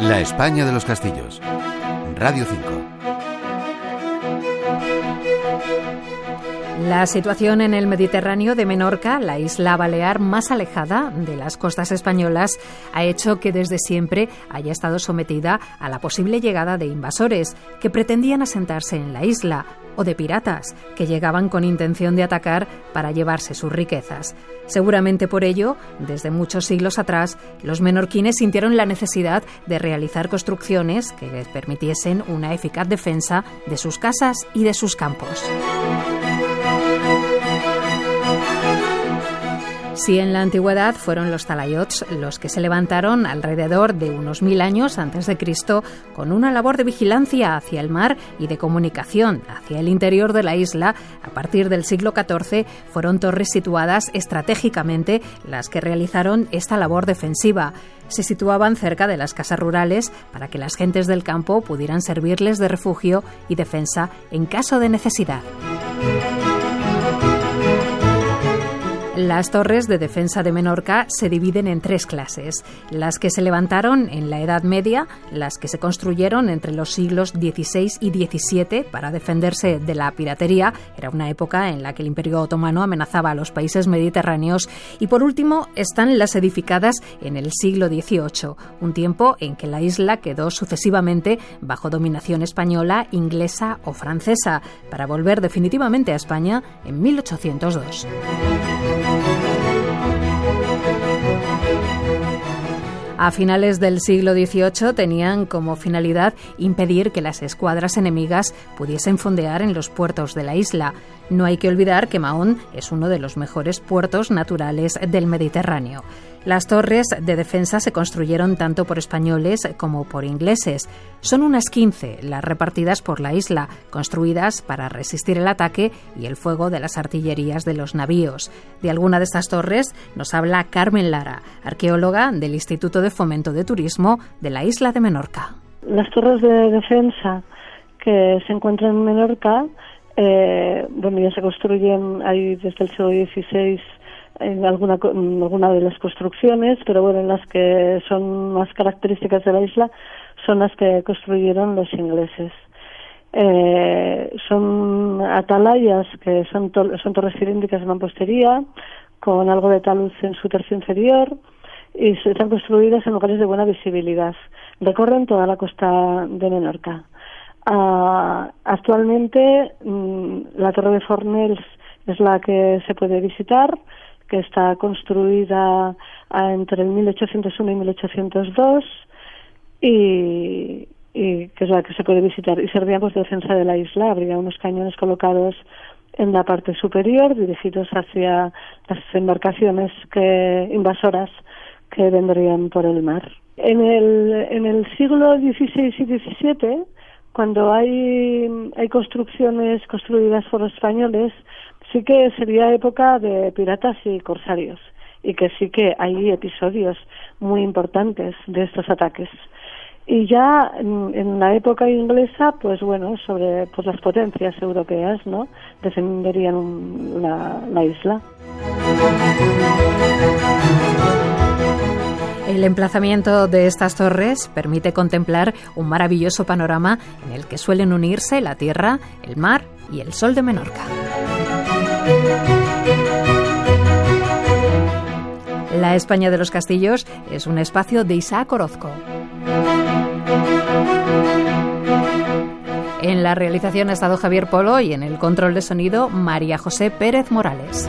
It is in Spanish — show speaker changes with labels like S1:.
S1: La España de los Castillos. Radio 5.
S2: La situación en el Mediterráneo de Menorca, la isla balear más alejada de las costas españolas, ha hecho que desde siempre haya estado sometida a la posible llegada de invasores que pretendían asentarse en la isla o de piratas que llegaban con intención de atacar para llevarse sus riquezas. Seguramente por ello, desde muchos siglos atrás, los menorquines sintieron la necesidad de realizar construcciones que les permitiesen una eficaz defensa de sus casas y de sus campos. Si en la antigüedad fueron los talayots los que se levantaron alrededor de unos mil años antes de Cristo con una labor de vigilancia hacia el mar y de comunicación hacia el interior de la isla, a partir del siglo XIV fueron torres situadas estratégicamente las que realizaron esta labor defensiva. Se situaban cerca de las casas rurales para que las gentes del campo pudieran servirles de refugio y defensa en caso de necesidad. Las torres de defensa de Menorca se dividen en tres clases, las que se levantaron en la Edad Media, las que se construyeron entre los siglos XVI y XVII para defenderse de la piratería, era una época en la que el Imperio Otomano amenazaba a los países mediterráneos, y por último están las edificadas en el siglo XVIII, un tiempo en que la isla quedó sucesivamente bajo dominación española, inglesa o francesa, para volver definitivamente a España en 1802. A finales del siglo XVIII tenían como finalidad impedir que las escuadras enemigas pudiesen fondear en los puertos de la isla. No hay que olvidar que Mahón es uno de los mejores puertos naturales del Mediterráneo. Las torres de defensa se construyeron tanto por españoles como por ingleses. Son unas 15 las repartidas por la isla, construidas para resistir el ataque y el fuego de las artillerías de los navíos. De alguna de estas torres nos habla Carmen Lara, arqueóloga del Instituto de Fomento de Turismo de la isla de Menorca.
S3: Las torres de defensa que se encuentran en Menorca, eh, bueno, ya se construyen ahí desde el siglo XVI en alguna, alguna de las construcciones, pero bueno, en las que son más características de la isla son las que construyeron los ingleses. Eh, son atalayas que son, son torres cilíndricas de mampostería con algo de taluz en su tercio inferior y están construidas en lugares de buena visibilidad. Recorren toda la costa de Menorca. Ah, actualmente mm, la Torre de Fornells es la que se puede visitar que está construida entre el 1801 y 1802 y, y que es la que se puede visitar y servía pues de defensa de la isla habría unos cañones colocados en la parte superior dirigidos hacia las embarcaciones que invasoras que vendrían por el mar en el en el siglo XVI y XVII cuando hay hay construcciones construidas por los españoles sí que sería época de piratas y corsarios y que sí que hay episodios muy importantes de estos ataques. Y ya en, la época inglesa, pues bueno, sobre pues las potencias europeas, ¿no? Defenderían la, la isla.
S2: El emplazamiento de estas torres permite contemplar un maravilloso panorama en el que suelen unirse la tierra, el mar y el sol de Menorca. La España de los Castillos es un espacio de Isaac Orozco. En la realización ha estado Javier Polo y en el control de sonido María José Pérez Morales.